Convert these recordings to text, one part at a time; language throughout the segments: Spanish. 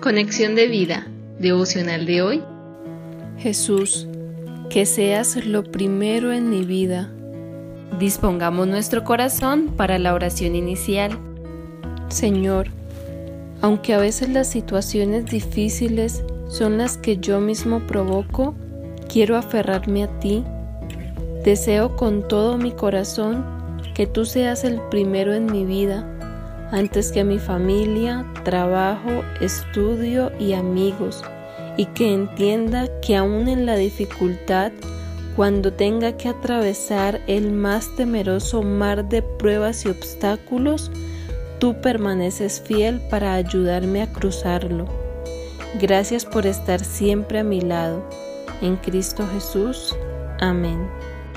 Conexión de vida, devocional de hoy. Jesús, que seas lo primero en mi vida. Dispongamos nuestro corazón para la oración inicial. Señor, aunque a veces las situaciones difíciles son las que yo mismo provoco, quiero aferrarme a ti. Deseo con todo mi corazón que tú seas el primero en mi vida antes que mi familia, trabajo, estudio y amigos, y que entienda que aún en la dificultad, cuando tenga que atravesar el más temeroso mar de pruebas y obstáculos, tú permaneces fiel para ayudarme a cruzarlo. Gracias por estar siempre a mi lado. En Cristo Jesús. Amén.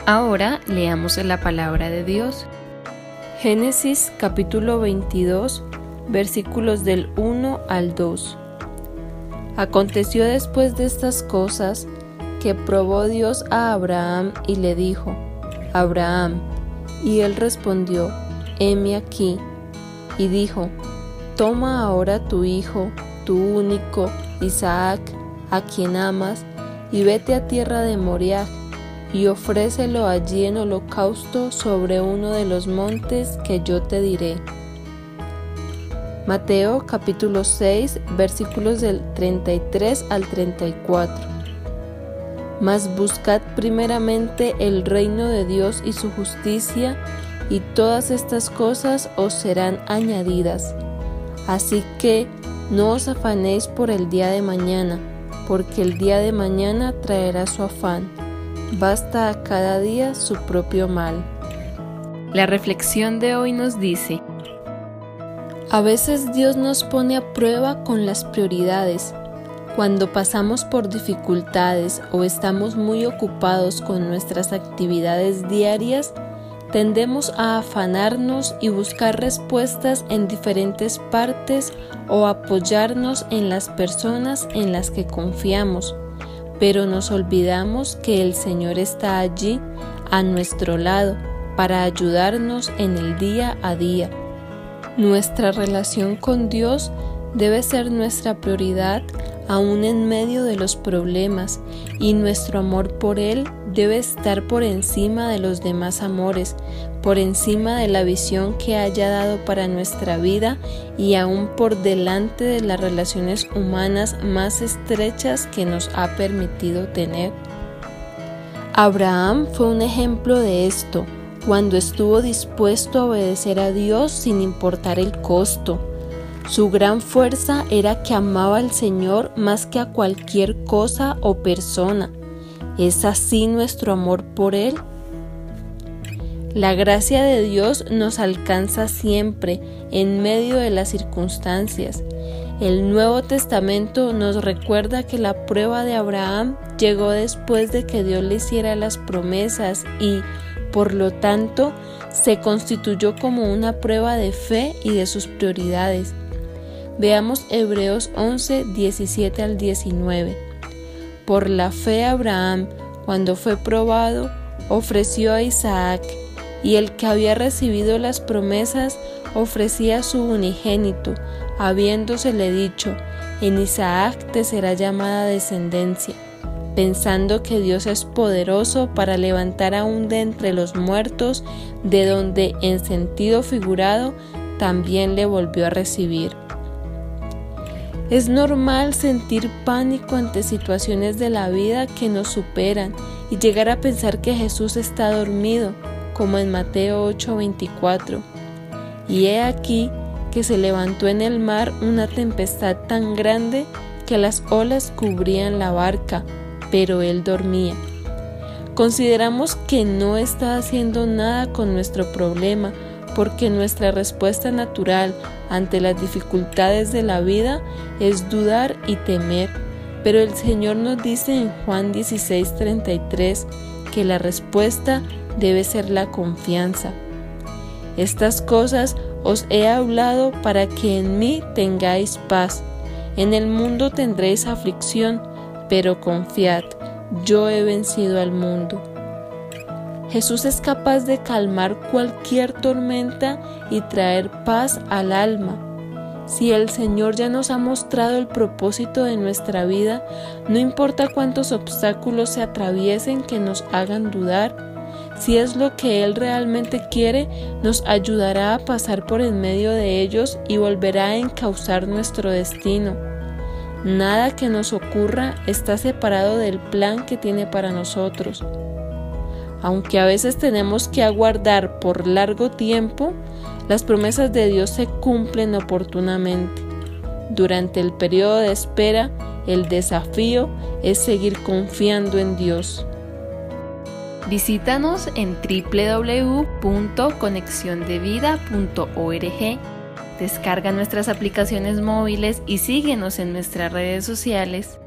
Ahora leamos la palabra de Dios. Génesis capítulo 22 versículos del 1 al 2. Aconteció después de estas cosas que probó Dios a Abraham y le dijo, Abraham, y él respondió, heme aquí, y dijo, toma ahora tu hijo, tu único, Isaac, a quien amas, y vete a tierra de Moriah y ofrécelo allí en holocausto sobre uno de los montes que yo te diré. Mateo capítulo 6 versículos del 33 al 34. Mas buscad primeramente el reino de Dios y su justicia, y todas estas cosas os serán añadidas. Así que no os afanéis por el día de mañana, porque el día de mañana traerá su afán Basta a cada día su propio mal. La reflexión de hoy nos dice, a veces Dios nos pone a prueba con las prioridades. Cuando pasamos por dificultades o estamos muy ocupados con nuestras actividades diarias, tendemos a afanarnos y buscar respuestas en diferentes partes o apoyarnos en las personas en las que confiamos pero nos olvidamos que el Señor está allí a nuestro lado para ayudarnos en el día a día. Nuestra relación con Dios debe ser nuestra prioridad aún en medio de los problemas y nuestro amor por Él debe estar por encima de los demás amores, por encima de la visión que haya dado para nuestra vida y aún por delante de las relaciones humanas más estrechas que nos ha permitido tener. Abraham fue un ejemplo de esto cuando estuvo dispuesto a obedecer a Dios sin importar el costo. Su gran fuerza era que amaba al Señor más que a cualquier cosa o persona. ¿Es así nuestro amor por Él? La gracia de Dios nos alcanza siempre en medio de las circunstancias. El Nuevo Testamento nos recuerda que la prueba de Abraham llegó después de que Dios le hiciera las promesas y, por lo tanto, se constituyó como una prueba de fe y de sus prioridades. Veamos Hebreos 11, 17 al 19. Por la fe Abraham, cuando fue probado, ofreció a Isaac y el que había recibido las promesas ofrecía su unigénito, habiéndosele dicho, en Isaac te será llamada descendencia, pensando que Dios es poderoso para levantar aún de entre los muertos, de donde en sentido figurado también le volvió a recibir. Es normal sentir pánico ante situaciones de la vida que nos superan y llegar a pensar que Jesús está dormido como en Mateo 8:24. Y he aquí que se levantó en el mar una tempestad tan grande que las olas cubrían la barca, pero él dormía. Consideramos que no está haciendo nada con nuestro problema, porque nuestra respuesta natural ante las dificultades de la vida es dudar y temer. Pero el Señor nos dice en Juan 16:33 que la respuesta debe ser la confianza. Estas cosas os he hablado para que en mí tengáis paz. En el mundo tendréis aflicción, pero confiad, yo he vencido al mundo. Jesús es capaz de calmar cualquier tormenta y traer paz al alma. Si el Señor ya nos ha mostrado el propósito de nuestra vida, no importa cuántos obstáculos se atraviesen que nos hagan dudar, si es lo que Él realmente quiere, nos ayudará a pasar por en medio de ellos y volverá a encauzar nuestro destino. Nada que nos ocurra está separado del plan que tiene para nosotros. Aunque a veces tenemos que aguardar por largo tiempo, las promesas de Dios se cumplen oportunamente. Durante el periodo de espera, el desafío es seguir confiando en Dios. Visítanos en www.conexiondevida.org. Descarga nuestras aplicaciones móviles y síguenos en nuestras redes sociales